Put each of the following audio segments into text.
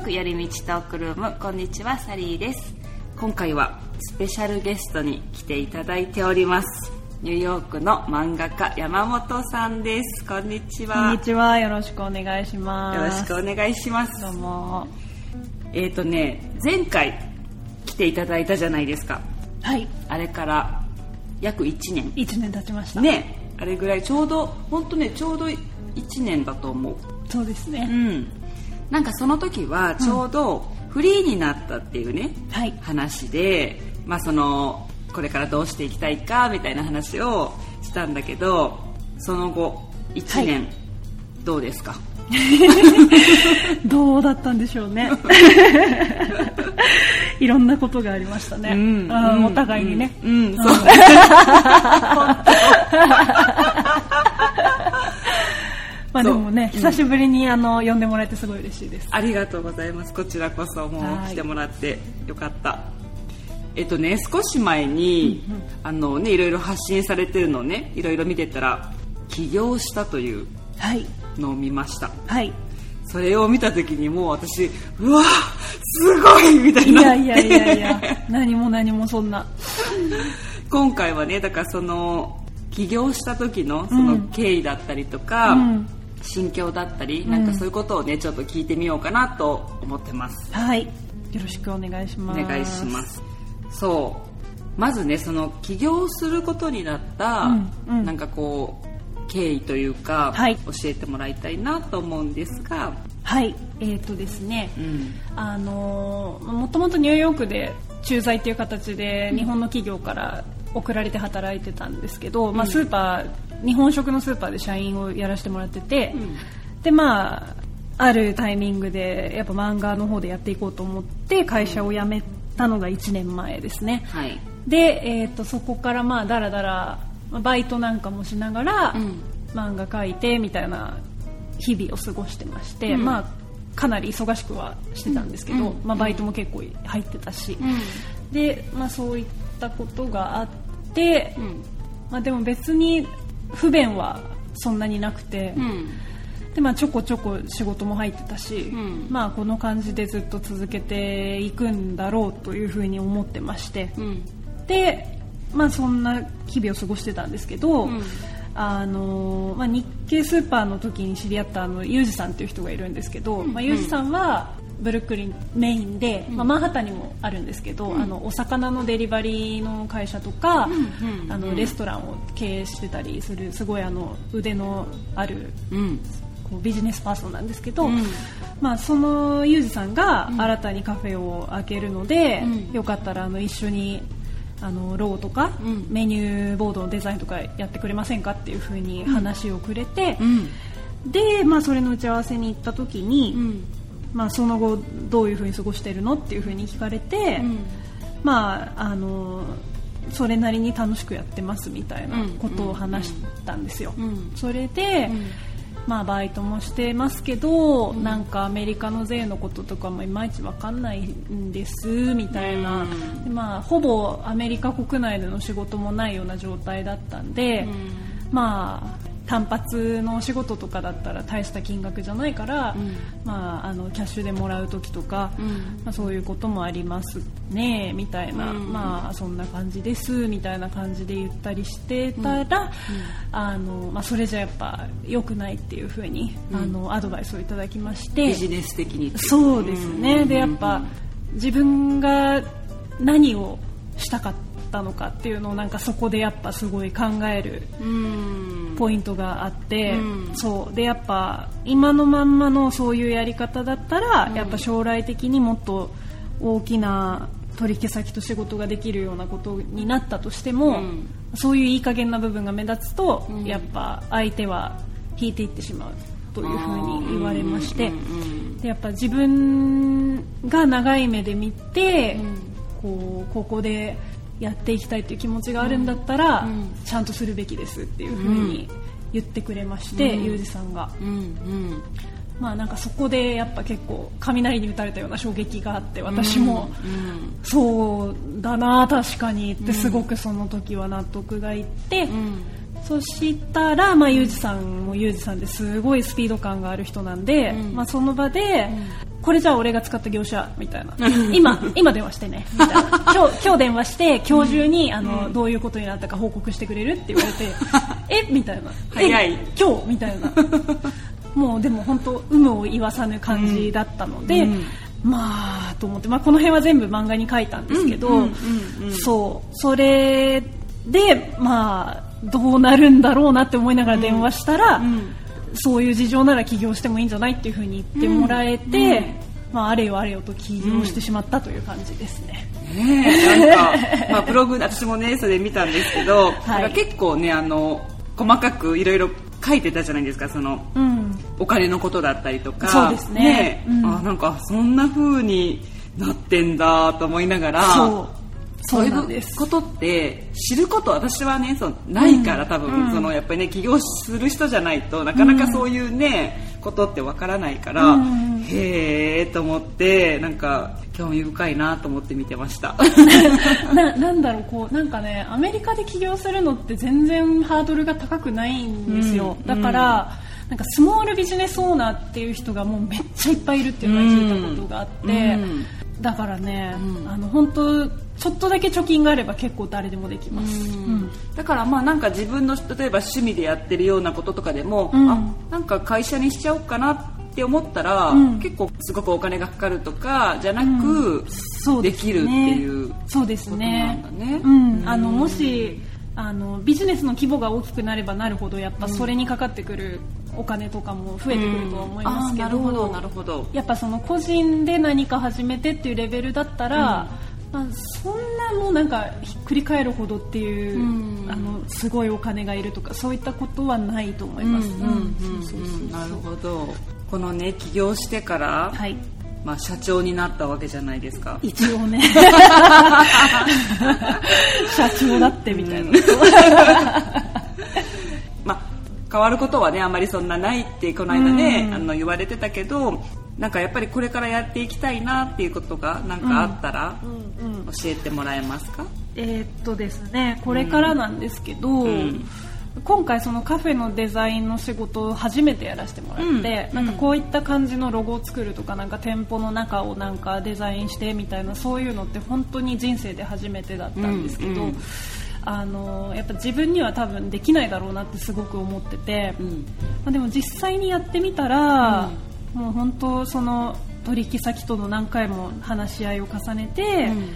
ーク寄り道トークルーム。こんにちはサリーです。今回はスペシャルゲストに来ていただいております。ニューヨークの漫画家山本さんです。こんにちは。こんにちは。よろしくお願いします。よろしくお願いします。どうも。えっ、ー、とね前回来ていただいたじゃないですか。はい。あれから約1年。1年経ちました。ね。あれぐらいちょうど本当ねちょうど1年だと思う。そうですね。うんなんかその時はちょうどフリーになったっていうね、はい、話で、まあ、そのこれからどうしていきたいかみたいな話をしたんだけどその後1年、はい、どうですか？どうだったんでしょうね。いろんなことがありましたね、うん、お互いにね、うん、うん、そう まあでもね、久しぶりにあの呼んでもらえてすごい嬉しいです。ありがとうございます。こちらこそもう来てもらってよかった。えっとね少し前に、うんうん、あのねいろいろ発信されてるのをねいろいろ見てたら起業したというのを見ました。はい。それを見た時にもう私うわすごいみたいな。いやいやいやいや 何も何もそんな。今回はねだからその起業した時のその経緯だったりとか、うん心境だったり、なんかそういうことをねちょっと聞いてみようかなと思ってます。はい。よろしくお願いします。お願いします。そう。まずねその起業することになった、うんうん、なんかこう経緯というか、はい、教えてもらいたいなと思うんですが。はい。えーとですね、うん、あのもともとニューヨークで駐在という形で日本の企業から送られて働いてたんですけど、うん、まあ、スーパー日本食のスーパーで社員をやらせてもらってて、うん、でまああるタイミングでやっぱ漫画の方でやっていこうと思って会社を辞めたのが1年前ですね、はい、で、えーと、そこからまあだらだらバイトなんかもしながら、うん、漫画描いてみたいな日々を過ごしてまして、うん、まあかなり忙しくはしてたんですけど、まあ、バイトも結構入ってたし、で、まあ、そういったことがあって、まあ、でも別に不便はそんなになくて、うん、でまあ、ちょこちょこ仕事も入ってたし、うん、まあ、この感じでずっと続けていくんだろうというふうに思ってまして、うん、で、まあ、そんな日々を過ごしてたんですけど、あのまあ、日系スーパーの時に知り合ったあのユージさんっていう人がいるんですけど、まあ、ユージさんはブルックリンメインで、まあ、マンハッタンにもあるんですけど、うん、あのお魚のデリバリーの会社とか、うん、あのレストランを経営してたりするすごいあの腕のある、こうビジネスパーソンなんですけど、まあ、そのユージさんが新たにカフェを開けるので、よかったらあの一緒にあのロゴとか、メニューボードのデザインとかやってくれませんかっていうふうに話をくれて、で、まあ、それの打ち合わせに行った時に、まあ、その後どういうふうに過ごしてるのっていうふうに聞かれて、うん、まああのそれなりに楽しくやってますみたいなことを話したんですよ、うん、それで、うん、まあ、バイトもしてますけど、なんかアメリカの税のこととかもいまいち分かんないんですみたいな、まあ、ほぼアメリカ国内での仕事もないような状態だったんで、まあ単発のお仕事とかだったら大した金額じゃないから、うん、まあ、あのキャッシュでもらう時とか、うん、まあ、そういうこともありますねみたいな、うん、まあ、そんな感じですみたいな感じで言ったりしてたら、あのまあ、それじゃやっぱ良くないっていうふうに、あのアドバイスをいただきまして。ビジネス的にそうですね、でやっぱ自分が何をしたかったのかっていうのをなんかそこでやっぱすごい考えるポイントがあって、そう。でやっぱ今のまんまのそういうやり方だったら、やっぱ将来的にもっと大きな取引先と仕事ができるようなことになったとしても、そういういい加減な部分が目立つと、やっぱ相手は引いていってしまうというふうに言われまして、でやっぱ自分が長い目で見て、こうここでやっていきたいという気持ちがあるんだったら、うん、ちゃんとするべきですっていうふうに言ってくれまして、うん、ユージさんが。うん。うん。まあ、なんかそこでやっぱ結構雷に打たれたような衝撃があって私もそうだな確かにってすごくその時は納得がいって、そしたら、まあ、ユージさんもユージさんですごいスピード感がある人なんで、まあ、その場で、これじゃあ俺が使った業者みたいな。今今電話してね。みたいな。今日今日電話して今日中にあの、どういうことになったか報告してくれるって言われて え？みたいな。早い。今日？みたいな。もうでも本当有無を言わさぬ感じだったので、うん。まあと思って、まあ、この辺は全部漫画に書いたんですけど、そう。それでまあどうなるんだろうなって思いながら電話したら、そういう事情なら起業してもいいんじゃないっていうふうに言ってもらえて、まあ、あれよあれよと起業してしまったという感じですね。ねなんか、まあ、ブログ私もねそれ見たんですけど、はい、結構ねあの細かくいろいろ書いてたじゃないですかその、うん、お金のことだったりとか。そうですね。ね、うん、あなんかそんな風になってんだと思いながらそういうことって知ること私はねそうないから、多分、そのやっぱりね起業する人じゃないとなかなかそういうね、ことってわからないから、へえと思ってなんか興味深いなと思って見てました。ななんだろうこうなんかねアメリカで起業するのって全然ハードルが高くないんですよ、だから、なんかスモールビジネスオーナーっていう人がもうめっちゃいっぱいいるっていうのを聞いたことがあって、だからね、うん、あの本当ちょっとだけ貯金があれば結構誰でもできます、うん、だからまあなんか自分の例えば趣味でやってるようなこととかでも、うん、あなんか会社にしちゃおうかなって思ったら、うん、結構すごくお金がかかるとかじゃなく、できるっていうそうですね、ね、うん。あのもしあのビジネスの規模が大きくなればなるほどやっぱそれにかかってくるお金とかも増えてくると思いますけど,、なるほどなるほど。やっぱその個人で何か始めてっていうレベルだったら、まあ、そんなもうなんかひっくり返るほどっていう、あのすごいお金がいるとかそういったことはないと思います。なるほど。このね起業してから、はい、まあ、社長になったわけじゃないですか。一応ね。社長だってみたいな、まあ変わることはねあんまりそんなないってこの間ね、あの言われてたけどなんかやっぱりこれからやっていきたいなっていうことが何かあったら教えてもらえますか、えー、っとですねこれからなんですけど、うん。今回そのカフェのデザインの仕事を初めてやらせてもらって、うん、なんかこういった感じのロゴを作るとかなんか店舗の中をなんかデザインしてみたいなそういうのって本当に人生で初めてだったんですけど、うんうん、あのやっぱ自分には多分できないだろうなってすごく思ってて、うん、まあ、でも実際にやってみたら、もう本当その取引先との何回も話し合いを重ねて、うん、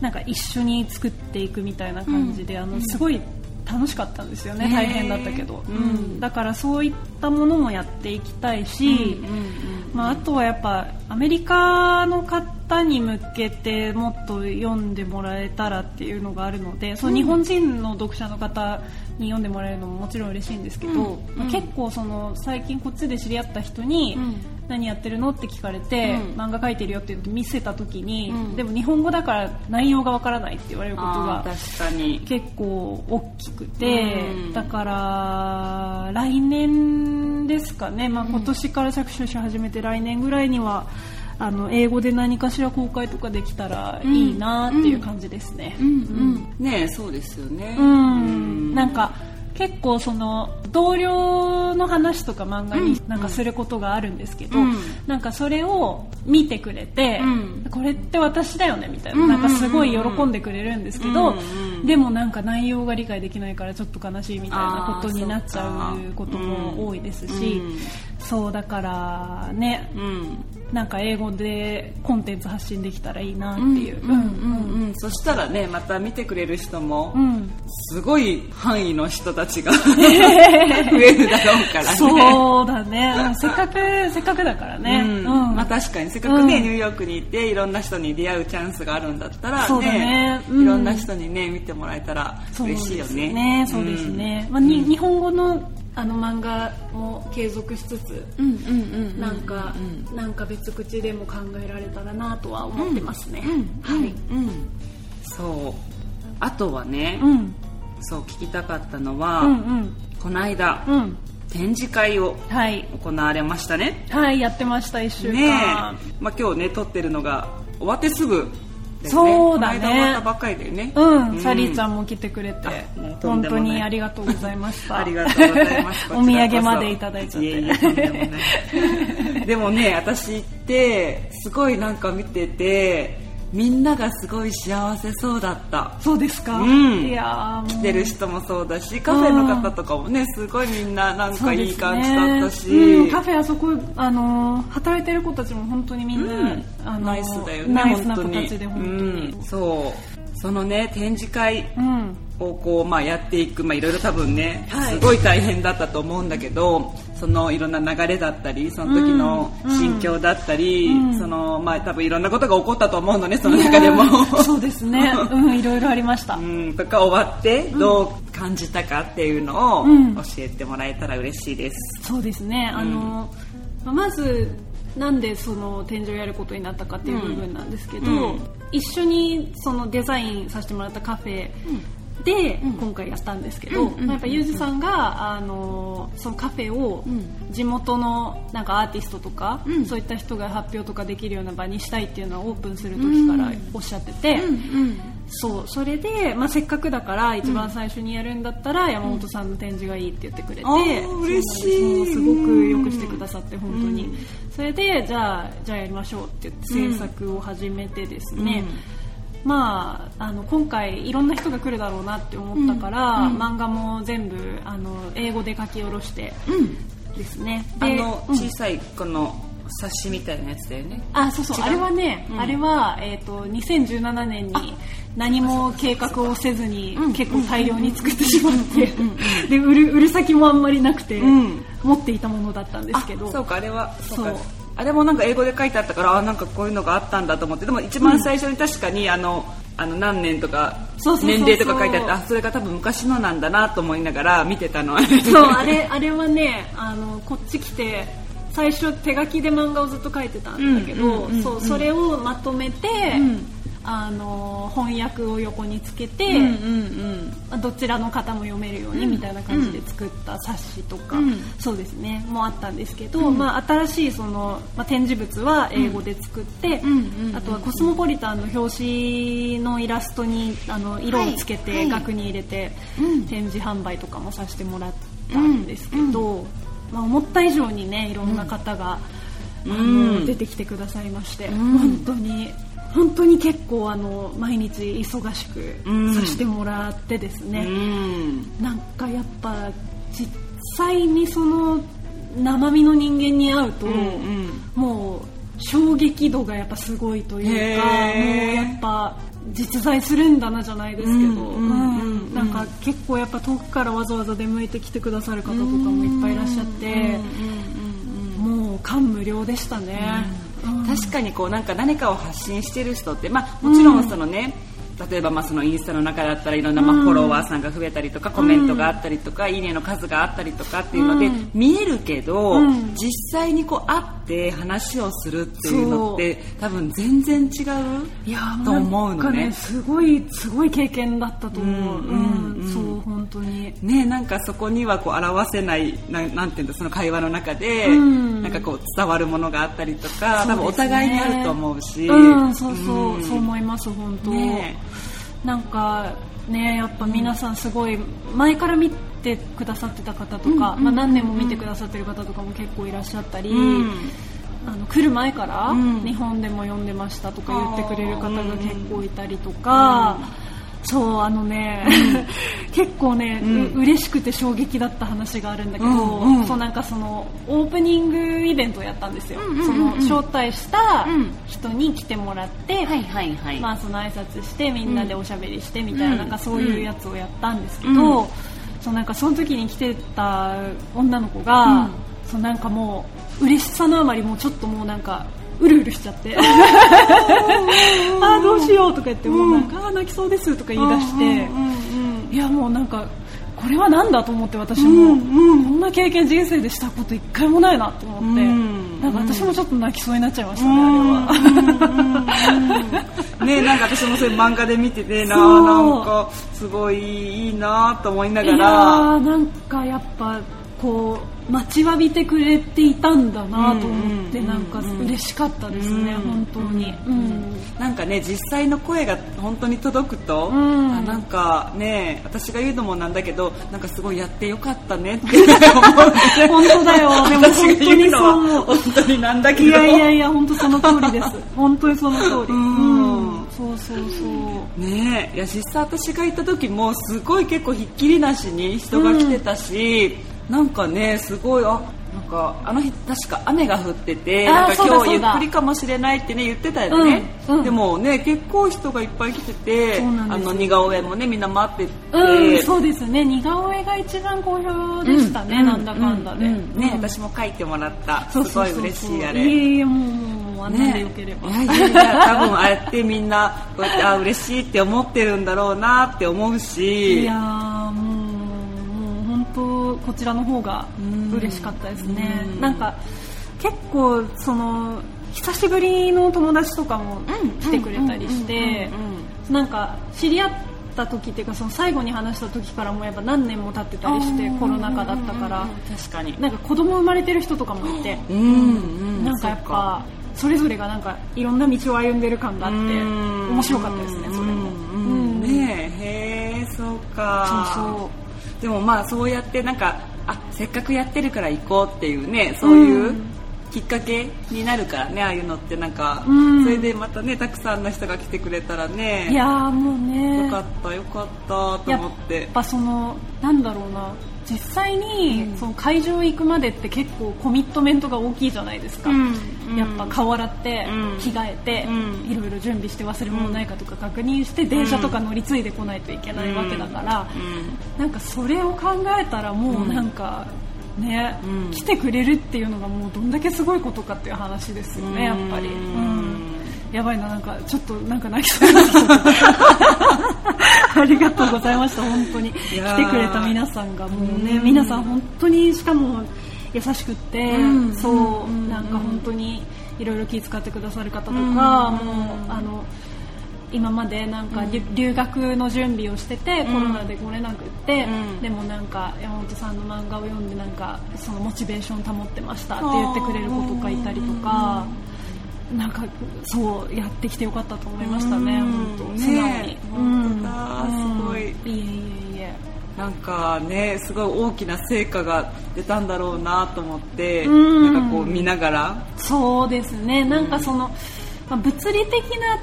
なんか一緒に作っていくみたいな感じで、うん、あのすごい楽しかったんですよね、大変だったけど、うん、だからそういったものもやっていきたいし、まあ、あとはやっぱアメリカの方に向けてもっと読んでもらえたらっていうのがあるので、その日本人の読者の方に読んでもらえるのももちろん嬉しいんですけど、まあ、結構その最近こっちで知り合った人に、何やってるの？って聞かれて、うん、漫画描いてるよって見せた時に、うん、でも日本語だから内容がわからないって言われることが結構大きくて、だから来年ですかね、まあ、今年から着手し始めて来年ぐらいにはあの英語で何かしら公開とかできたらいいなっていう感じですね。ねそうですよね。うん、なんか結構その同僚の話とか漫画になんかすることがあるんですけど、うん、なんかそれを見てくれて、うん、これって私だよねみたいな,、なんかすごい喜んでくれるんですけど、でもなんか内容が理解できないからちょっと悲しいみたいなことになっちゃうことも多いですし、そう。だからね、なんか英語でコンテンツ発信できたらいいなっていう,、そしたらねまた見てくれる人も、すごい範囲の人たちが 増えるだろうからね。そうだね。せっかく せっかくだからね、うん。まあ、確かに。せっかくね、ニューヨークに行っていろんな人に出会うチャンスがあるんだったらねね、いろんな人にね見てもらえたら嬉しいよね。そうですね、まあ、に日本語のあの漫画も継続しつつ、なんか、なんか別口でも考えられたらなとは思ってますね。はい、そう。あとはね、うん、そう聞きたかったのは、うんうん、この間、うん、展示会を行われましたね。はい、はい、やってました1週間。ねまあ今日ね撮ってるのが終わってすぐそうだね。終わったばっかりだよね。うん、サリーちゃんも来てくれて本当にありがとうございました。ありがとうございますお土産までいただいちゃってでもね私ってすごいなんか見ててみんながすごい幸せそうだった。そうですか、うん。いや来てる人もそうだしカフェの方とかもねすごいみんななんかいい感じだったし、ね。うんカフェあそこあのー働いてる子たちも本当にみんな、うん。あのーナイスだよねナイスな子たちで本当に。うん。そうそのね展示会うん。をこう、まあ、やっていく、まあ、いろいろ多分ね、はい。すごい大変だったと思うんだけどそのいろんな流れだったりその時の心境だったり、うん。そのまあ、多分いろんなことが起こったと思うのねその中でも。そうですね。うんいろいろありました、うん、とか終わってどう感じたかっていうのをうん。教えてもらえたら嬉しいです。そうですね、あのまあまずなんでその展示をやることになったかっていう部分なんですけど、うん。一緒にそのデザインさせてもらったカフェでうん。今回やったんですけど、うんやっぱユージさんがあのそのカフェをん。地元のなんかアーティストとか、うん。そういった人が発表とかできるような場にしたいっていうのはオープンする時からおっしゃってて、そうそれで、まあ、せっかくだから一番最初にやるんだったら山本さんの展示がいいって言ってくれて、あー嬉しい。すごくよくしてくださって本当に、それでじゃあじゃあやりましょうって言って制作を始めてですね、まあ、あの今回いろんな人が来るだろうなって思ったから、うん。うん。漫画も全部あの英語で書き下ろしてですね、あの小さいこの冊子みたいなやつだよね。あそうそうあれはね、うん。あれは、えー、と2017年に何も計画をせずにうん。結構大量に作ってしまって、で売る売る先もあんまりなくて、うん。持っていたものだったんですけど。あそうかあれはそう。あれもなんか英語で書いてあったからあなんかこういうのがあったんだと思って。でも一番最初に確かにあの、あの何年とか年齢とか書いてあってあそれが多分昔のなんだなと思いながら見てたの。そうあれあれはねあのこっち来て最初手書きで漫画をずっと書いてたんだけど、そうそれをまとめて、んあの翻訳を横につけて、うんうんまあどちらの方も読めるようにみたいな感じで作った冊子とか、うん。そうですねもあったんですけど、まあ、新しいその、まあ、展示物は英語で作って、うんうんうんあとはコスモポリタンの表紙のイラストにあの色をつけて額に入れて、うん。展示販売とかもさせてもらったんですけど、まあ、思った以上にねいろんな方が、うんあうん。の出てきてくださいまして、ん。本当に本当に結構あの毎日忙しくうん。させてもらってですね、うん。なんかやっぱ実際にその生身の人間に会うと、うんうん。もう衝撃度がやっぱすごいというかもうやっぱ実在するんだなじゃないですけど、うんうんうんうん。なんか結構やっぱ遠くからわざわざ出向いてきてくださる方とかもいっぱいいらっしゃって、もう感無量でしたね。うん。確かにこうなんか何かを発信してる人って、まあ、もちろんそのね、例えばまあそのインスタの中だったらいろんなまあフォロワーさんが増えたりとか、コメントがあったりとか、いいねの数があったりとかっていうので、うん。見えるけど、うん。実際にこう会って話をするっていうのって多分全然違ういやーと思うのなんかね。すごいすごい経験だったと思う、うんうんうん。そう本当に。ね、なんかそこにはこう表せないななんていうんだその会話の中で、うん。なんかこう伝わるものがあったりとか、多分お互いにあると思うし、うんそうそう、ん。そう思います本当、ね。なんかねやっぱ皆さんすごい前から見てくださってた方とか、うんまあ、何年も見てくださってる方とかも結構いらっしゃったり、うん。あの来る前からうん。日本でも読んでましたとか言ってくれる方が結構いたりとか、そうあのね、結構ね、うん。う嬉しくて衝撃だった話があるんだけど、うんうんそうなんかそのオープニングイベントをやったんですよ、その招待したうん。人に来てもらって、はいはいはい。まあ、その挨拶してみんなでおしゃべりしてみたいな,、うん。なんかそういうやつをやったんですけど、うんそうなんかその時に来てた女の子が、うん。そうなんかもう嬉しさのあまりもうちょっともうなんかうるうるしちゃって。あーどうしようとか言って、もうなんか泣きそうですとか言い出して、いやもうなんかこれはなんだと思って私も、こんな経験人生でしたこと一回もないなと思って、うんなんか私もちょっと泣きそうになっちゃいましたね、あれは。ねなんか私もそういう漫画で見ててななんかすごいいいなと思いないがやらーなんかやっぱこう待ちわびてくれていたんだなと思ってなんか嬉しかったですね、本当に、うん、なんかね実際の声が本当に届くと、うん、あなんかね私が言うのもなんだけどなんかすごいやってよかったねって思う。本当だよ。でも本当にそう本当になんだけど。いやいやいや本当その通りです。本当にその通り。うん。そうそうそう。ねいや実際私が行った時もすごい結構ひっきりなしに人が来てたし、うん、なんかねすごいあなんかあの日確か雨が降っててなんか今日ゆっくりかもしれないってね言ってたよね、うんうん、でもね結構人がいっぱい来ててあの似顔絵もねみんな待ってて、うん、そうですね。似顔絵が一番好評でしたね、なんだかんだで、ね私も描いてもらった。すごい嬉しいあれ。いやもうあんなでよければ、ね、いやいや多分ああやってみんなこうやってあ嬉しいって思ってるんだろうなって思うし。いやこちらの方が嬉しかったですね。なんか結構その久しぶりの友達とかも来てくれたりしてなんか知り合った時っていうかその最後に話した時からもやっぱ何年も経ってたりしてコロナ禍だったから。確かに。なんか子供生まれてる人とかもいて。なんかやっぱそれぞれがなんかいろんな道を歩んでる感があって面白かったですねそれも。ねえ。へえそうか。そうそうでもまあそうやってなんかあせっかくやってるから行こうっていうねそういうきっかけになるからねああいうのってなんか、うん、それでまたねたくさんの人が来てくれたらね。いやもうね。よかったよかったと思って。やっぱそのなんだろうな実際にその会場行くまでって結構コミットメントが大きいじゃないですか、うん、やっぱ顔洗って、着替えて、いろいろ準備して忘れ物ないかとか確認して、電車とか乗り継いでこないといけないわけだから、なんかそれを考えたらもうなんか、ね、来てくれるっていうのがもうどんだけすごいことかっていう話ですよねやっぱり。うん。やばいななんかちょっとなんか泣きそうにな ありがとうございました本当に。来てくれた皆さんがもうね皆さん本当にしかも優しくって、うん、そう、うん、なんか本当にいろいろ気遣ってくださる方とか、うん、もうあの今までなんか留学の準備をしてて、コロナで来れなくって、でもなんか山本さんの漫画を読んでなんかそのモチベーション保ってましたって言ってくれる子とかいたりとか。なんかそうやってきてよかったと思いましたね、本当素直に。本当だ、すごい。いえいえいえ。なんかね、すごい大きな成果が出たんだろうなと思って、ん。なんかこう見ながら。そうですね、なんかその、まあ、物理的な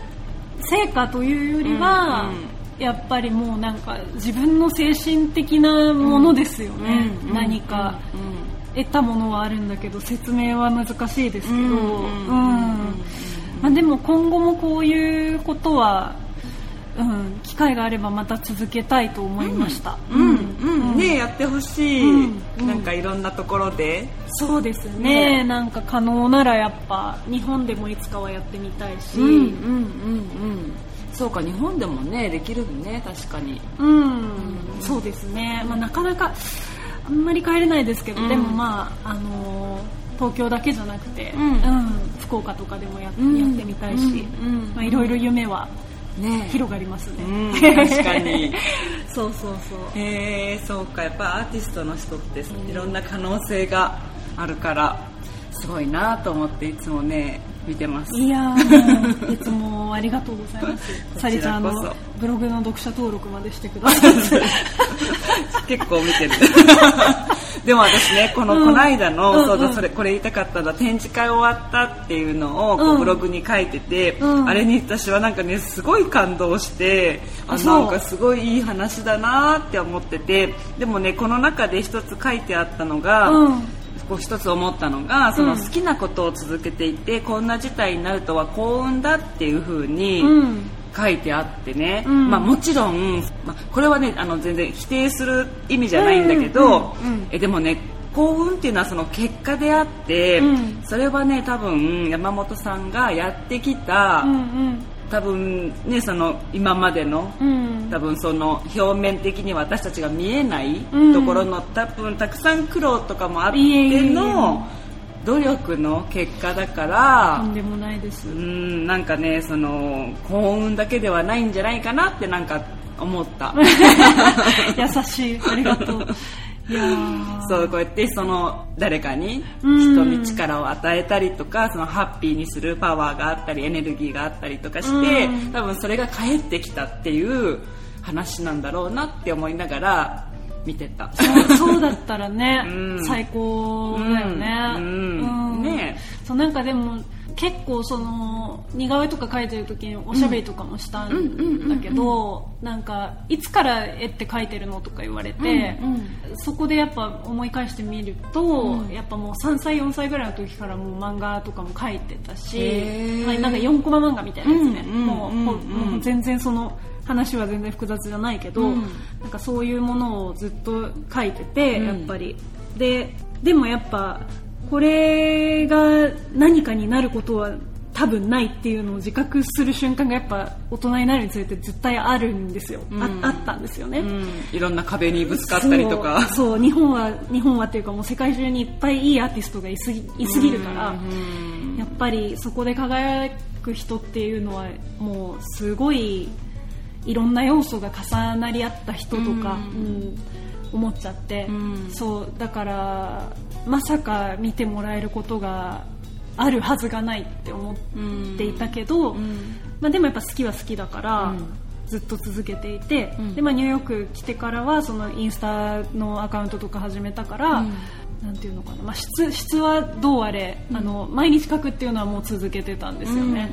成果というよりは、やっぱりもうなんか自分の精神的なものですよね、何か。得たものはあるんだけど説明は難しいですけど、うんまあ、でも今後もこういうことはうん、機会があればまた続けたいと思いました。うん、うん、ねやってほしい、うん、なんかいろんなところで。そうですね、ね、なんか可能ならやっぱ日本でもいつかはやってみたいし。うん、うん、うん、うん。そうか日本でもねできるね確かに。うん、そうですね。まあなかなか。あんまり帰れないですけど、うん、でもまああの東京だけじゃなくて、うん、うん、福岡とかでもや,、やってみたいし、まあ、いろいろ夢はね、広がりますね、うん、確かに。そうそうそう。へえそうか。やっぱアーティストの人っていろんな可能性があるからすごいなと思っていつもね見てます。いやいつもありがとうございます。さりちゃんのブログの読者登録までしてください。結構見てる。でも私ねこの、うん、この間の、うん、そうだそれこれ言いたかったのは展示会終わったっていうのをこうブログに書いてて、うん、あれに私はなんかねすごい感動してあなんかすごいいい話だなって思っててでもねこの中で一つ書いてあったのが、こう一つ思ったのがその好きなことを続けていて、うん、こんな事態になるとは幸運だっていうふうに書いてあってね、うん、まあ、もちろん、まあ、これはねあの全然否定する意味じゃないんだけど、えでもね幸運っていうのはその結果であって、それはね多分山本さんがやってきた、うんうん多分ねその今までの、うん、多分その表面的に私たちが見えないところの、うん、多分たくさん苦労とかもあっての努力の結果だからとんでもないです。うんなんかねその幸運だけではないんじゃないかなってなんか思った。優しい。ありがとうそうこうやってその誰かに人に力を与えたりとかそのハッピーにするパワーがあったりエネルギーがあったりとかして多分それが返ってきたっていう話なんだろうなって思いながら見てた。そうだったらね、うん、最高だよね、うん、ねそうなんかでも結構その似顔絵とか描いてる時におしゃべりとかもしたんだけどなんかいつから絵って描いてるのとか言われて、うんうん、そこでやっぱ思い返してみると、うん、やっぱもう3歳4歳ぐらいの時からもう漫画とかも描いてたし、はい、なんか4コマ漫画みたいなやつね、もうもう全然その話は全然複雑じゃないけど、うん、なんかそういうものをずっと書いてて、やっぱり。ででもやっぱこれが何かになることは多分ないっていうのを自覚する瞬間がやっぱ大人になるにつれて絶対あるんですよ、うん、ああったんですよね、うん、いろんな壁にぶつかったりとか。そう日本は日本はっていうかもう世界中にいっぱいいいアーティストがいすぎいすぎるから、うん、やっぱりそこで輝く人っていうのはもうすごいいろんな要素が重なり合った人とか、うん思っちゃって、そうだからまさか見てもらえることがあるはずがないって思っていたけど、うん、まあ、でもやっぱ好きは好きだから、ずっと続けていて、うん、でまあ、ニューヨーク来てからはそのインスタのアカウントとか始めたから、うん、なんていうのかな、まあ、質質はどうあれ、あの毎日書くっていうのはもう続けてたんですよね、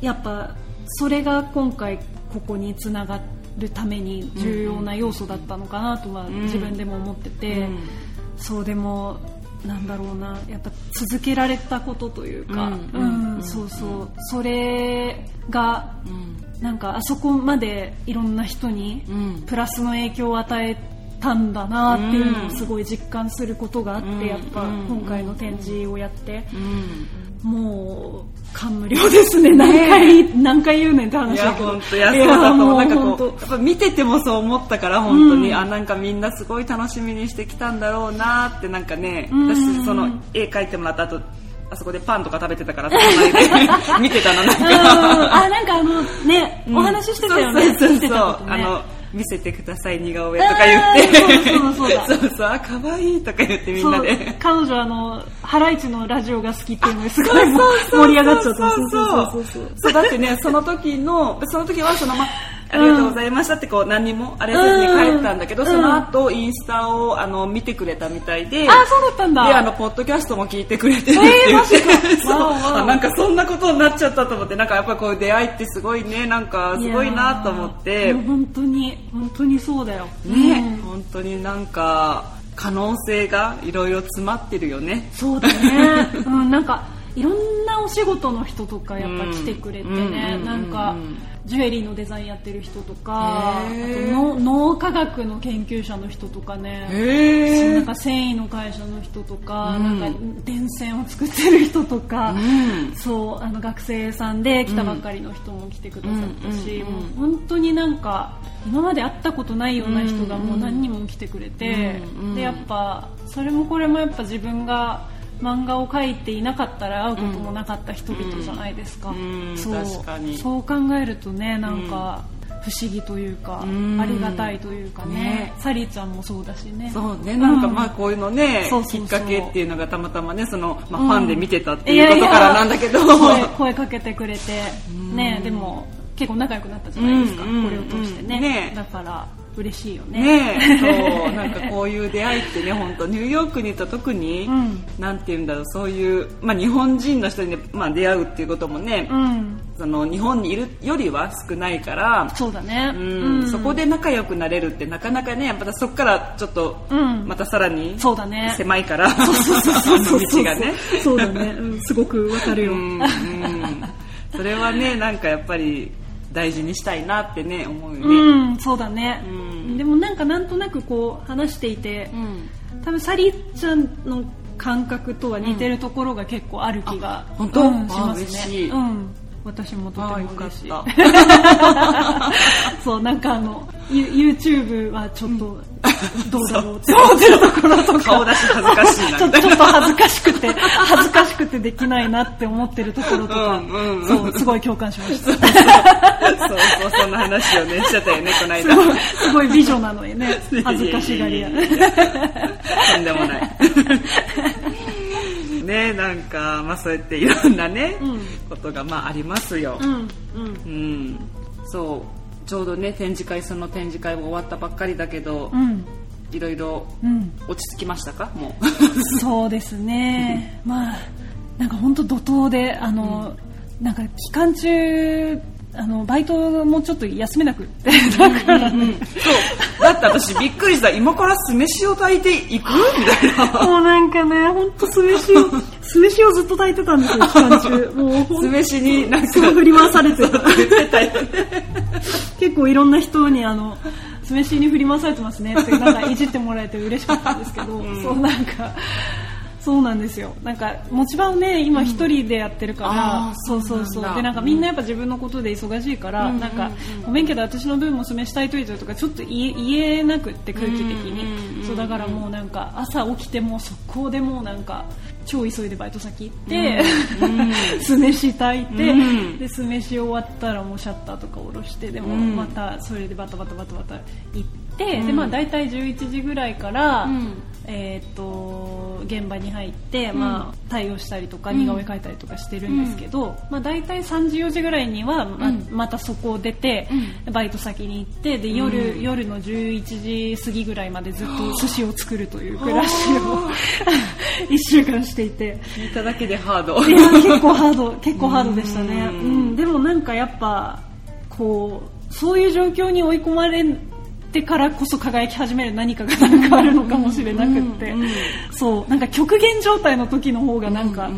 やっぱそれが今回ここにつながるために重要な要素だったのかなとは自分でも思ってて、そうでもなんだろうなやっぱ続けられたことというか、うん。そうそう。それが、なんかあそこまでいろんな人にプラスの影響を与えたんだなっていうのをすごい実感することがあって、やっぱ今回の展示をやって、もう感無量ですね。何回、ね、何回言うねんって話。いや本当いやそうだと。なんかこうやっぱ見ててもそう思ったから本当に、うん、あなんかみんなすごい楽しみにしてきたんだろうなってなんかね、私その絵描いてもらった後あそこでパンとか食べてたから 見てたのなんか。あなんかあのね、お話ししてたよね。そうそうそうそう、あの見せてください似顔絵とか言って。そうそうそうそう そうあ可愛いとか言ってみんなで。彼女あのハライチのラジオが好きっていうのですごい盛り上がっちゃった。そうそうそうそうだってねその時のその時はそのまありがとうございましたってこう何にもあれせずに帰ったんだけど、その後インスタをあの見てくれたみたいであそうだったんだ。であのポッドキャストも聞いてくれてるって言って、えー、そうなんかそんなことになっちゃったと思ってなんかやっぱこう出会いってすごいねなんかすごいなと思って。本当に本当にそうだよ。ね、うん、本当になんか可能性がいろいろ詰まってるよね。そうだね、うん、なんかいろんなお仕事の人とかやっぱ来てくれてね、なんかジュエリーのデザインやってる人とかあと脳科学の研究者の人とかねなんか繊維の会社の人とか,、なんか電線を作ってる人とか、そうあの学生さんで来たばっかりの人も来てくださったし、もう本当になんか今まで会ったことないような人がもう何人も来てくれて、でやっぱそれもこれもやっぱ自分が漫画を描いていなかったら会うこともなかった人々じゃないですか,、うん。そう。そう考えるとねなんか、不思議というか、ありがたいというかね。ね。サリーちゃんもそうだしね。そうね。なんかまあこういうのね、うん、きっかけっていうのがたまたまねその、まあ、ファンで見てたっていうことからなんだけど、いやいや声かけてくれて。ねでも結構仲良くなったじゃないですか、これを通してね。ね。だから嬉しいよね。ねそう なんかこういう出会いってね本当ニューヨークにいた特に、うん、なんて言うんだろうそういう、まあ、日本人の人に、まあ、出会うっていうこともね、うん、その日本にいるよりは少ないからそうだね、うん、うん、そこで仲良くなれるってなかなかねまたそこからちょっと、またさらにそうだね。狭いからそうそうそうそう。道がね。そうだね、うん、すごくわかるよ、うんうん、それはねなんかやっぱり大事にしたいなってね思うよね、うん、そうだね、うん、でもなんかなんとなくこう話していて、うん、多分サリーちゃんの感覚とは似てるところが結構ある気が、うん、本当、うん、しますね。うん私もとても嬉しい。そうなんかあの YouTube はちょっと、どうだろうって。思ってるところとか。顔出し恥ずかしいな。ちょちょっと恥ずかしくて恥ずかしくててできないなって思ってるところとか、うんうん、そうすごい共感しました。そうそうそんな話をねしちゃったよねこの間。すごい美女なのにね。恥ずかしがり屋。とんでもないねなんかまあそうやっていろんなね、うん、ことがまあありますよ、うん、うん、そう。ちょうどね展示会その展示会も終わったばっかりだけど、うん、いろいろ落ち着きましたか、もう。そうですね。まあなんか本当怒涛であの、なんか期間中あのバイトもちょっと休めなくってだからね、そう。だって私びっくりした。今から酢飯を炊いていく？みたいな。もうなんかね本当酢飯を 酢飯をずっと炊いてたんですよ期間中。もう酢飯になんか振り回されて。結構いろんな人にあの酢飯に振り回されてますねってなんかいじってもらえて嬉しかったんですけど、うん、そうなんかそうなんですよ。なんか持ち場をね今一人でやってるから、うん、そうそうそうでなんかみんなやっぱ自分のことで忙しいから、うん、なんかごめんけど私の分も示したいといてとかちょっと言えなくって空気的に、そうだからもうなんか朝起きても速攻でもうなんか超急いでバイト先行って、酢飯炊いて、で酢飯終わったらもうシャッターとか下ろしてでもまたそれでバタバタバタバタ行って、でまあ大体11時ぐらいから、えーと、現場に入って、うん、まあ、対応したりとか似顔絵描いたりとかしてるんですけど、うん、まあ、大体3時4時ぐらいにはま,、またそこを出て、バイト先に行ってで夜,、夜の11時過ぎぐらいまでずっと寿司を作るという暮らしを1 週間していて。聞いただけでハード。いや結構ハード。結構ハードでしたね、うん、でもなんかやっぱこうそういう状況に追い込まれってからこそ輝き始める何かがなんかあるのかもしれなくって、そうなんか極限状態の時の方がなんか、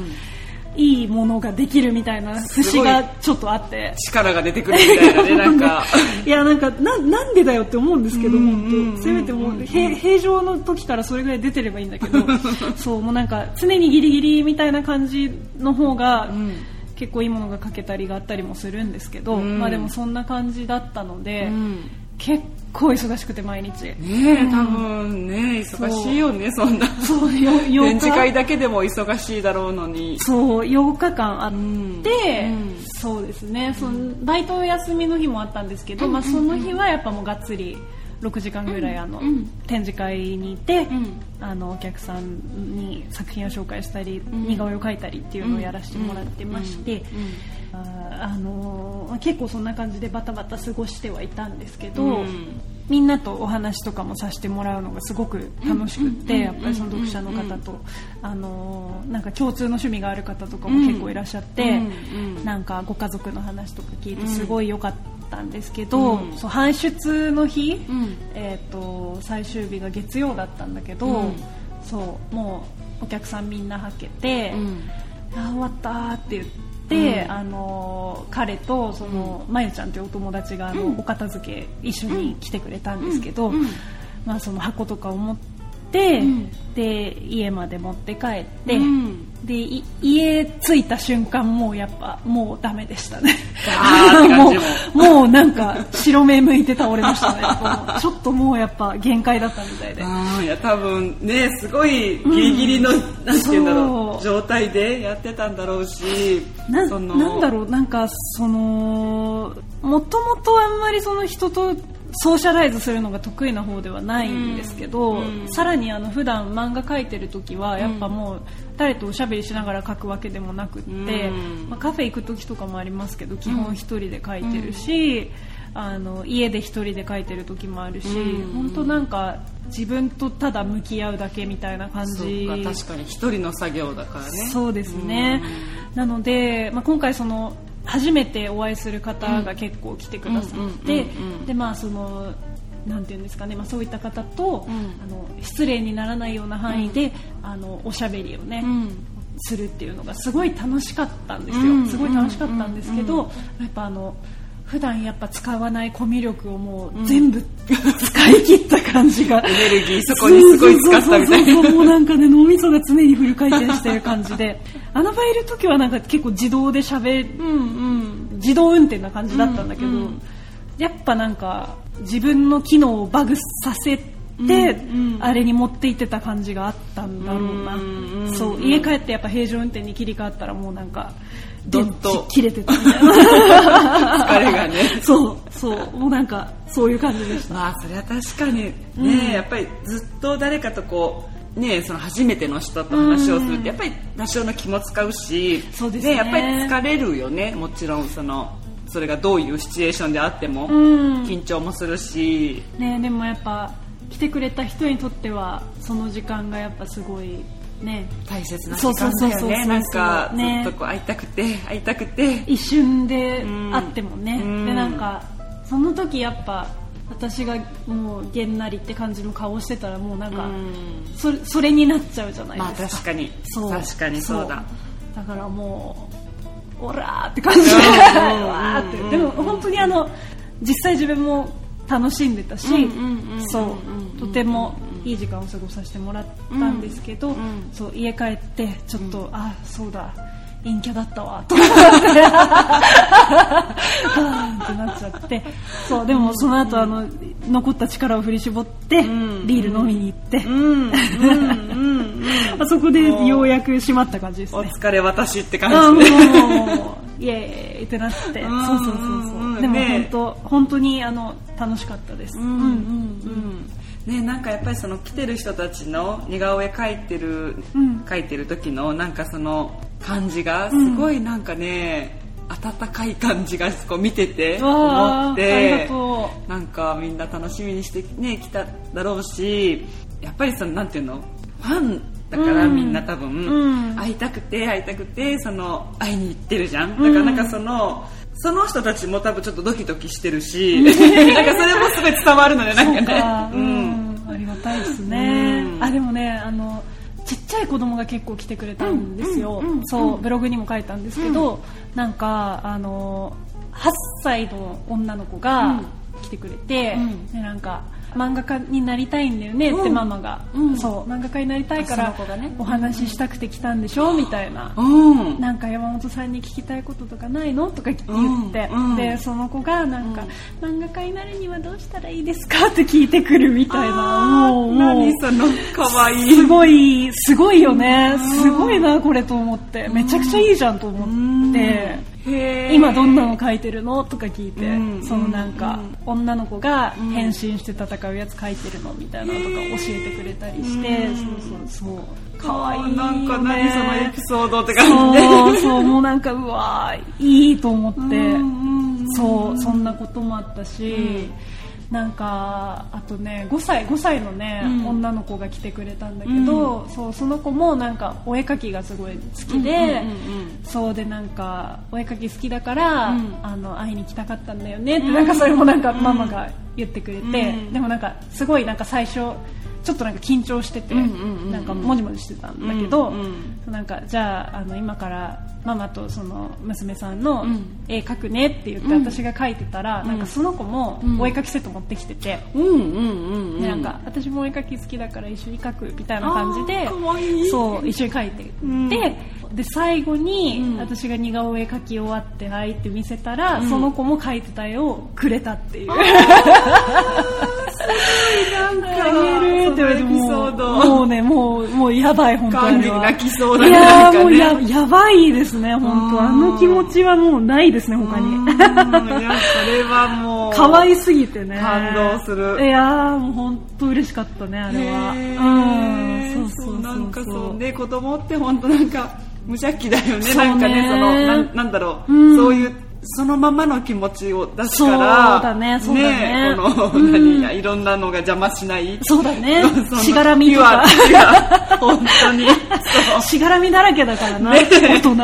いいものができるみたいな節がちょっとあって。力が出てくるみたいなねなんか。いやなんかななんでだよって思うんですけど、本当せめてもう平平常の時からそれぐらい出てればいいんだけど。そうもうなんか常にギリギリみたいな感じの方が、うん。結構いいものが書けたりがあったりもするんですけど、うん、まあでもそんな感じだったので、うん、結構忙しくて毎日。ねえ、多分ね忙しいよねそんな。そう展示会だけでも忙しいだろうのに。そう8日間あって、うん。そうですね。そのバイト休みの日もあったんですけど、まあ、その日はやっぱもうがっつり6時間ぐらいあの、展示会にいて、あのお客さんに作品を紹介したり、似顔絵を描いたりっていうのをやらせてもらってまして、あの結構そんな感じでバタバタ過ごしてはいたんですけど、みんなとお話とかもさせてもらうのがすごく楽しくってやっぱりその読者の方とあのなんか共通の趣味がある方とかも結構いらっしゃってなんかご家族の話とか聞いてすごい良かったんですけどそう搬出の日えと最終日が月曜だったんだけどそうもうお客さんみんなはけてあ終わったって言って。で、うん、あの彼とその、まゆちゃんというお友達があの、お片付け一緒に来てくれたんですけど、まあ、その箱とかを持って、で家まで持って帰って、で家着いた瞬間もうやっぱもうダメでしたね。もうも。うなんか白目向いて倒れましたね。ちょっともうやっぱ限界だったみたいで。あいや多分ねすごいギリギリの、うん、なんていうんだろう状態でやってたんだろうしななんだろうなんかそのもともとあんまりその人とソーシャライズするのが得意な方ではないんですけど、うん、さらにあの普段漫画描いてる時はやっぱもう誰とおしゃべりしながら描くわけでもなくって、うん、まあ、カフェ行く時とかもありますけど基本1人で描いてるし、うん、あの家で1人で描いてる時もあるし、本当なんか自分とただ向き合うだけみたいな感じ。確かに1人の作業だからね。そうですね、なので、まあ、今回その初めてお会いする方が結構来てくださってでまあそのなんていうんですかね、まあ、そういった方と、うん、あの失礼にならないような範囲で、うん、あのおしゃべりをね、うん、するっていうのがすごい楽しかったんですよ、すごい楽しかったんですけど、やっぱあの普段やっぱ使わないコミュ力をもう全部使い切った感じが、エネルギーそこにすごい使ったみたいな。もうなんかね脳みそが常にフル回転してる感じで。あの場いる時はなんか結構自動で喋る、うんうん、自動運転な感じだったんだけど、うんうん、やっぱなんか自分の機能をバグさせで、あれに持って行ってた感じがあったんだろうな、そう家帰ってやっぱ平常運転に切り替わったらもうなんかどっと切れてた。みたいな疲れがね。そうそう。もうなんかそういう感じでした。まあそれは確かにね、うん、やっぱりずっと誰かとこうねその初めての人と話をするってやっぱり多少の気も使うしそうですね、やっぱり疲れるよね。もちろんそのそれがどういうシチュエーションであっても、緊張もするし、ね、でもやっぱ来てくれた人にとってはその時間がやっぱすごいね、大切な時間だよね。なんかずっとこう会いたくて会いたくて。一瞬で会ってもね、うん、でなんかその時やっぱ私がもうげんなりって感じの顔してたらもうなんか、それそれになっちゃうじゃないですか、まあ、確かに。そう。確かにそうだ。だからもうオラーって感じで わーって。でも本当にあの実際自分も楽しんでたしそう。とてもいい時間を過ごさせてもらったんですけど、うん、そう家帰ってちょっと、うん、あそうだ陰キャだったわと思ってってなっちゃって。そうでもその後あの残った力を振り絞って、ビール飲みに行って、あ そこでようやく閉まった感じですね。お疲れ私って感じで。イエーイってなって。そうそうそうそう。でも本当、ね、本当にあの楽しかったです。うん。うん。うんね、なんかやっぱりその来てる人たちの似顔絵描いてる、うん、描いてる時のなんかその感じがすごいなんかね、うん、温かい感じがこう見てて思ってなんかみんな楽しみにしてね来ただろうしやっぱりそのなんていうのファンだからみんな多分、うん、会いたくて会いたくてその会いに行ってるじゃん。だからなんかその、その人たちも多分ちょっとドキドキしてるし なんかそれもすごい伝わるのでなんかね。うん、ありがたいですね、あでもねあのちっちゃい子供が結構来てくれたんですよ、そうブログにも書いたんですけど、なんかあの8歳の女の子が来てくれて、でなんか漫画家になりたいんだよねってママが、うん、そう。漫画家になりたいから、お話ししたくて来たんでしょみたいな、うん、なんか山本さんに聞きたいこととかないのとか言って、でその子がなんか、漫画家になるにはどうしたらいいですかって聞いてくるみたいな。もう何その可愛い。すごいすごいよね。すごいなこれと思って。めちゃくちゃいいじゃんと思って。今どんなの書いてるの？とか聞いて、うん、そのなんか、うん、女の子が変身して戦うやつ書いてるのみたいなのとか教えてくれたりして、そうそうそう。可愛いい、ね、なんか何そのエピソードって感じ。でそうそうもうなんかうわいいと思って、そうそんなこともあったし、なんかあとね5歳 ,5 歳のね、うん、女の子が来てくれたんだけど、うん、そうその子もなんかお絵描きがすごい好きで、そうでなんかお絵描き好きだから、うん、あの会いに来たかったんだよねって、なんかそれもなんかママが言ってくれて、でもなんかすごいなんか最初ちょっとなんか緊張してて、なんかもじもじしてたんだけど、なんかじゃああの今からママとその娘さんの絵描くねって言って私が描いてたら、うん、なんかその子もお絵描きセット持ってきてて、うんなんか私もお絵描き好きだから一緒に描くみたいな感じでそう一緒に描いて、うん、でで最後に私が似顔絵描き終わってはいって見せたら、その子も描いてた絵をくれたっていう。なんか。るって言われてももうねもうもうやばい本当に。泣きそうだねいやもうややばいですね本当。あの気持ちはもうないですね他に。いやそれはもう。可愛すぎてね。感動する。いやもう本当嬉しかったねあれは。うん。そうそうなんかそうね子供って本当なんか無邪気だよね。なんかねそのなんなんだろう、そういうそのままの気持ちを出すからそうだねそうだね。ねこの、うん、何いろんなのが邪魔しない。そうだね。しがらみとか。本当に。しがらみだらけだからな、ね、大人。本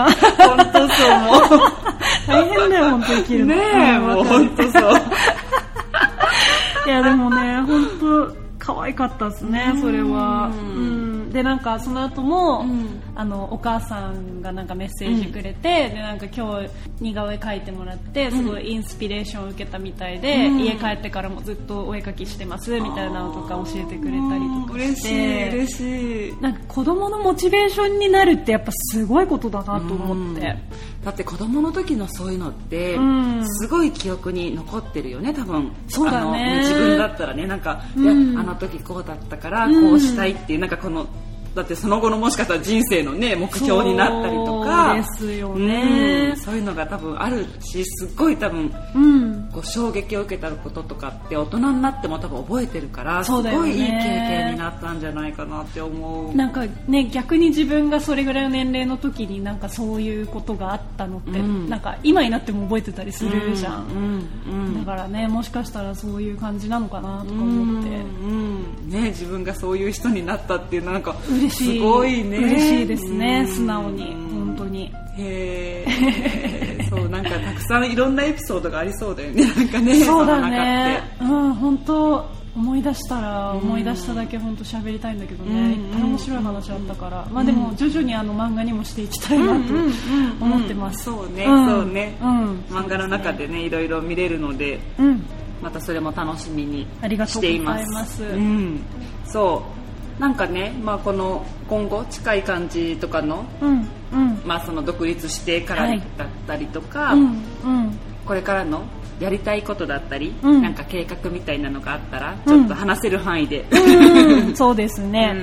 当そうもう。大変だよ本当生きるの。ねえもう本当そう。いやでもね本当可愛かったですねそれは。うん。ん、でなんかその後も、うん、あのお母さんがなんかメッセージくれて、うん、でなんか今日似顔絵描いてもらってすごいインスピレーションを受けたみたいで、うん、家帰ってからもずっとお絵描きしてますみたいなのとか教えてくれたりとかして。嬉しいなんか子供のモチベーションになるってやっぱすごいことだなと思って。だって子供の時のそういうのってすごい記憶に残ってるよね多分。そうだね。自分だったらねなんか、うん、あの時こうだったからこうしたいっていう、うん、なんかこのだってその後のもしかしたら人生のね目標になったりとか。ですよね、うん、そういうのが多分あるしすっごい多分、うん、こう衝撃を受けたこととかって大人になっても多分覚えてるからすごいいい経験になったんじゃないかなって思う。なんかね逆に自分がそれぐらいの年齢の時になんかそういうことがあったのって、うん、なんか今になっても覚えてたりするじゃん、だからねもしかしたらそういう感じなのかなとか思って、ね自分がそういう人になったっていうなんか嬉しい。すごいね。嬉しいですね素直に。本当に。へえそうなんかたくさんいろんなエピソードがありそうだよね なんかねそうだね。うん本当思い出したら思い出しただけ本当喋りたいんだけどね、いっぱい面白い話あったから、まあでも徐々にあの漫画にもしていきたいなと思ってます。そうね、そうね、漫画の中でねいろいろ見れるので、またそれも楽しみにしています。ます。うん、そうなんかね、まあ、この今後近い感じとかの,、うんうん。まあ、その独立してからだったりとか、はい。うんうん、これからのやりたいことだったり、うん、なんか計画みたいなのがあったらちょっと話せる範囲で、うん、そうですね、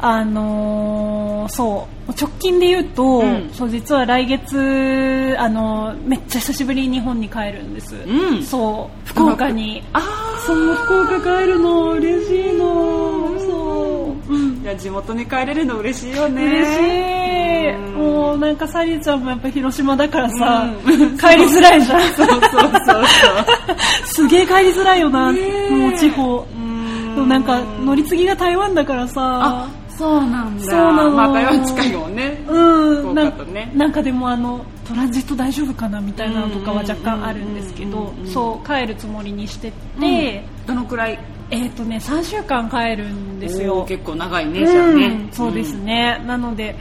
あのー、そう。直近で言うと、うん、そう実は来月、あのー、めっちゃ久しぶりに日本に帰るんです、うん、そう。福岡に。あそう福岡帰るの嬉しいのいや地元に帰れるの嬉しいよね。嬉しい、うん、もうなんかサリーちゃんもやっぱ広島だからさ、帰りづらいじゃん。そうそうそうそう。すげえ帰りづらいよな、もう地方。うん。なんか乗り継ぎが台湾だからさ。そうなんだ。そうなの、まあ、台湾近いもんね。うん。なね。なんかでもあのトランジット大丈夫かなみたいなのとかは若干あるんですけどそう帰るつもりにしてて、うん、どのくらいえっ、ー、とね3週間帰るんですよ。結構長いねじゃあね、うん、そうですね、なので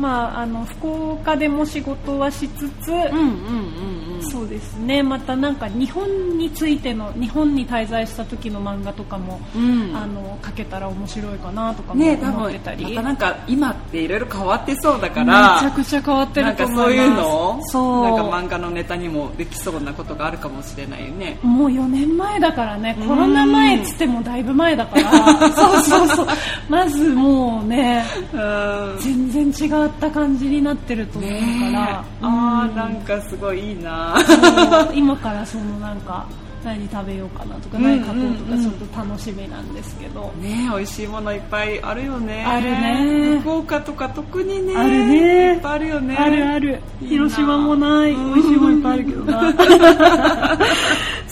まあ、あの福岡でも仕事はしつつ、うんうんうんうん、そうですね。またなんか日本についての日本に滞在した時の漫画とかも、うん、あの書けたら面白いかなとかも思ってたり、ね、またなんか今っていろいろ変わってそうだからめちゃくちゃ変わってると思います。そういうのそう。なんか漫画のネタにもできそうなことがあるかもしれないよね。もう4年前だからねコロナ前っつってもだいぶ前だから。そうそうそう。まずもうね全然違うった感じになってると思うから、ね、ああなんかすごいいいな。今からそのなんか何食べようかなとか何買こうとかちょっと楽しみなんですけど、ね美味しいものいっぱいあるよね。あるね。福岡とか特にね。あるね。いっぱいあるよね。あるある。広島もない。美味しいものいっぱいあるけどな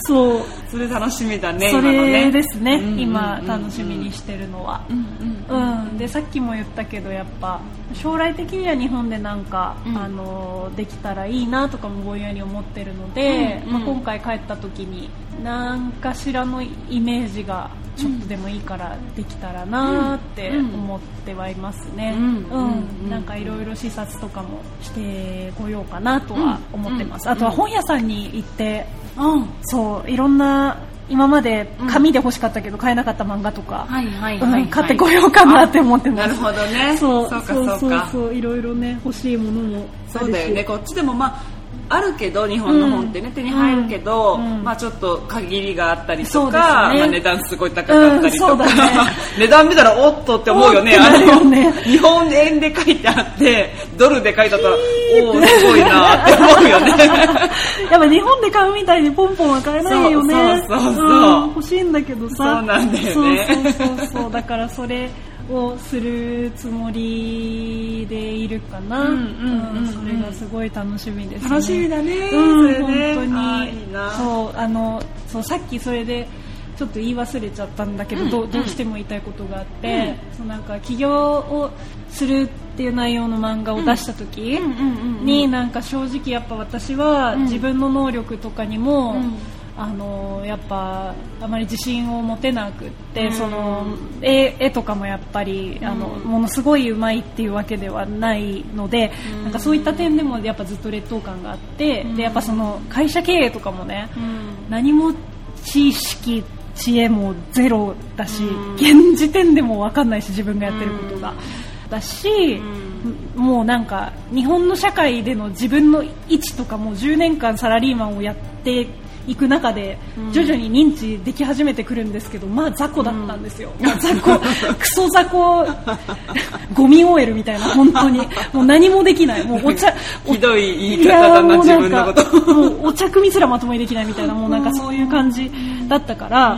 そう。それ楽しみだねそれですね、今楽しみにしてるのは。うんでさっきも言ったけどやっぱ将来的には日本でなんか、うん、あのできたらいいなとかもぼんやり思ってるので、うんうん、まあ、今回帰った時に何かしらのイメージがちょっとでもいいからできたらなって思ってはいますね。うん、なんかいろいろ視察とかもしてこようかなとは思ってます。あとは本屋さんに行って、うん、そういろんな今まで紙で欲しかったけど買えなかった漫画とか、買ってこようかなって思ってます。なるほどね。そうそうそうそういろいろね欲しいものもそうだよね。こっちでもまああるけど日本の本ってね、手に入るけど、まあちょっと限りがあったりとか、まあ、値段すごい高かったりとか、値段見たらおっとって思うよね。あの日本円で書いてあってドルで書いてあったらおおすごいなって思うよね。やっぱ日本で買うみたいにポンポンは買えないよね。そうそうそう欲しいんだけどさ。そうなんだよね。そうそうそう。だからそれをするつもりでいるかな、うんうんそれがすごい楽しみです、ね、楽しみだね、うん、本当に。そうあのそうさっきそれでちょっと言い忘れちゃったんだけど、うん、どどうしても言いたいことがあって、うん、そうなんか起業をするっていう内容の漫画を出した時になんか正直やっぱ私は自分の能力とかにも、あのやっぱあまり自信を持てなくって、うん、その絵絵とかもやっぱり、あのものすごい上手いっていうわけではないので、なんかそういった点でもやっぱずっと劣等感があって、でやっぱその会社経営とかもね、何も知識知恵もゼロだし、現時点でも分かんないし自分がやってることが。だし、もうなんか日本の社会での自分の位置とかも10年間サラリーマンをやっていく中で徐々に認知でき始めてくるんですけど、まあ雑魚だったんですよ、うん、雑魚 クソ雑魚ゴミ OL みたいな本当に。もう何もできない。もうお茶ひどい言い方だな自分のこと。もうお茶組すらまともにできないみたいなもうなんかそういう感じだったから、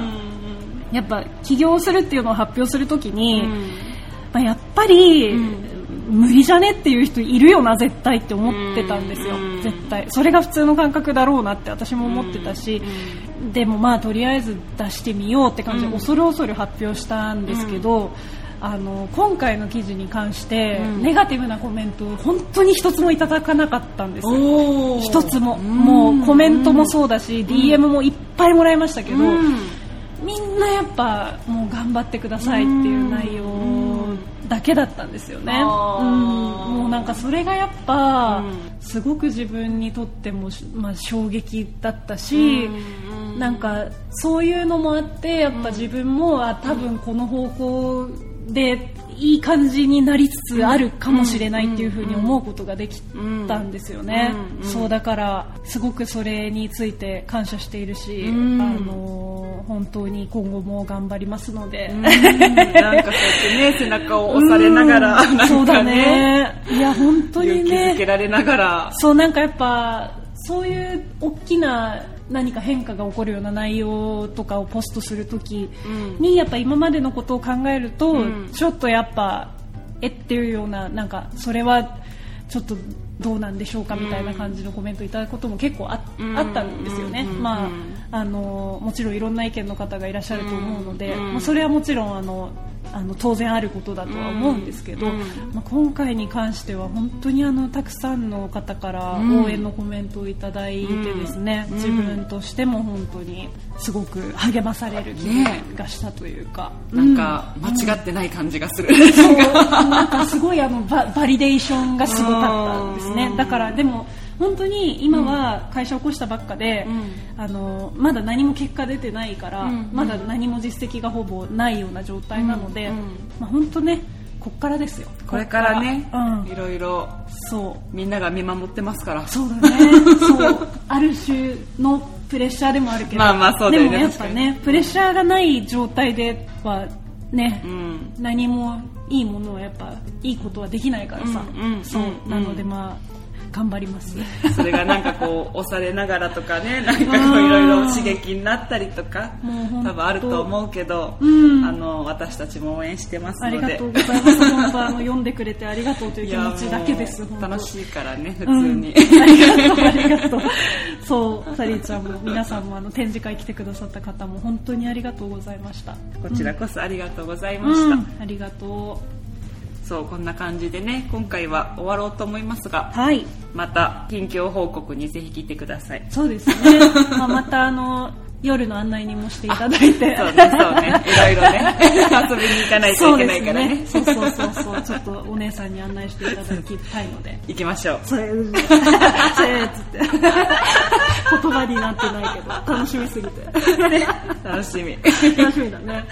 やっぱ起業するっていうのを発表するときに、まあ、やっぱり、無理じゃねっていう人いるよな絶対って思ってたんですよ。絶対。それが普通の感覚だろうなって私も思ってたし。でもまあとりあえず出してみようって感じで恐る恐る発表したんですけど、あの今回の記事に関して、ネガティブなコメントを本当に一つもいただかなかったんです。一つも、もうコメントもそうだし、DM もいっぱいもらいましたけど、みんなやっぱもう頑張ってくださいっていう内容だけだったんですよね、うん、もうなんかそれがやっぱ、すごく自分にとっても、まあ、衝撃だったし、なんかそういうのもあってやっぱ自分も、あ多分この方向でいい感じになりつつあるかもしれないっていうふうに思うことができたんですよね、そうだからすごくそれについて感謝しているし、あの本当に今後も頑張りますので、なんかそうやってね背中を押されながら、ね、そうだね。いや本当にね。勇気づけられながら。そうなんかやっぱそういう大きな何か変化が起こるような内容とかをポストするときに、やっぱ今までのことを考えると、ちょっとやっぱえっていうようななんかそれはちょっとどうなんでしょうかみたいな感じのコメントいただくことも結構あ,、あったんですよね、まあ、あのもちろんいろんな意見の方がいらっしゃると思うので、まあ、それはもちろんあのあの当然あることだとは思うんですけど、まあ、今回に関しては本当にあのたくさんの方から応援のコメントをいただいてですね、自分としても本当にすごく励まされる気がしたというか、ね、なんか間違ってない感じがする、そう。なんかすごいあのババリデーションがすごかったんですね。だからでも本当に今は会社を起こしたばっかで、うん、あのまだ何も結果出てないから、うん、まだ何も実績がほぼないような状態なので、うん、まあ、本当ねこっからですよ。これからね、うん、いろいろ。そう。みんなが見守ってますから。そうだね。そう。ある種のプレッシャーでもあるけど。まあまあそうだよねでもやっぱねプレッシャーがない状態ではね、うん、何もいいものはやっぱいいことはできないからさ、うんうん、そう。なのでまあ頑張ります。それがなんかこう押されながらとかね なんかこういろいろ刺激になったりとか多分あると思うけど、うん、あの私たちも応援してますので。ありがとうございます。本当あの読んでくれてありがとうという気持ちだけです楽しいからね普通に、うん、ありがとうありがとう。そうサリーちゃんも 皆さんもあの展示会来てくださった方も本当にありがとうございました。こちらこそありがとうございました、うん、ありがとうそうこんな感じでね今回は終わろうと思いますが、はい、また近況報告にぜひ来てください。そうですね、まあ、またあの夜の案内にもしていただいて。そうねそうね。いろいろね 遊びに行かないといけないからね。そう、ね,、そうそうそうちょっとお姉さんに案内していただきたいので。行きましょう。それそれっつって。言葉になってないけど楽しみすぎて、ね、楽しみ。楽しみだね、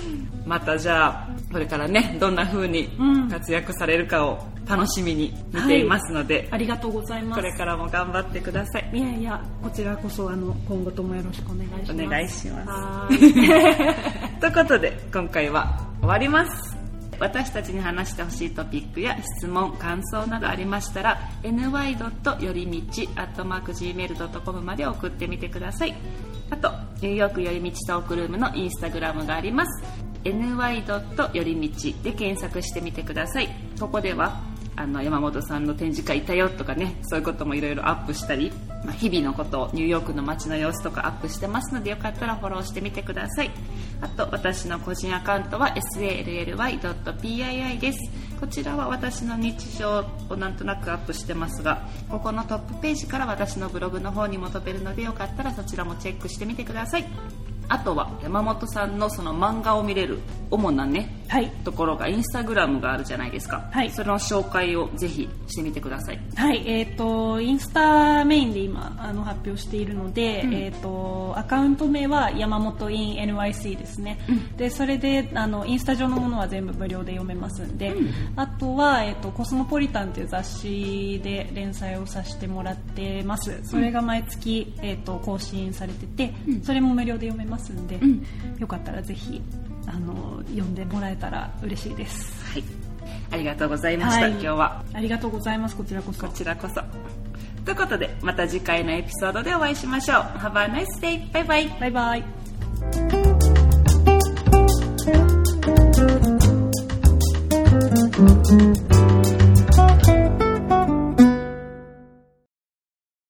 うん、またじゃあこれからねどんな風に活躍されるかを楽しみに見ていますので、はい、ありがとうございます。これからも頑張ってください。いやいやこちらこそあの今後ともよろしくお願いします。お願いします。ということで今回は終わります。私たちに話してほしいトピックや質問感想などありましたら ny. よりみち .gmail.com まで送ってみてください。あとニューヨークよりみちトークルームのインスタグラムがあります ny. よりみちで検索してみてください。ここではあの山本さんの展示会いたよとかねそういうこともいろいろアップしたり、まあ、日々のことをニューヨークの街の様子とかアップしてますのでよかったらフォローしてみてください。あと私の個人アカウントは sally.pii です。こちらは私の日常をなんとなくアップしてますがここのトップページから私のブログの方にも飛べるのでよかったらそちらもチェックしてみてください。あとは山本さんのその漫画を見れる主なね、ところがインスタグラムがあるじゃないですか、はい、その紹介をぜひしてみてください。はい。えっ、ー、とインスタメインで今あの発表しているので、うん、えっ、ー、とアカウント名は山本 in NYC ですね、うん、でそれであのインスタ上のものは全部無料で読めますんで、うん、あとは、えーと、コスモポリタンという雑誌で連載をさせてもらってます。それが毎月、えーと、更新されてて、それも無料で読めますんで、よかったらぜひあの読んでもらえたら嬉しいです。はい。ありがとうございました、はい、今日は。ありがとうございます。こちらこそ。こちらこそ。ということで、また次回のエピソードでお会いしましょう。Have a nice day! バイバイバイバイうん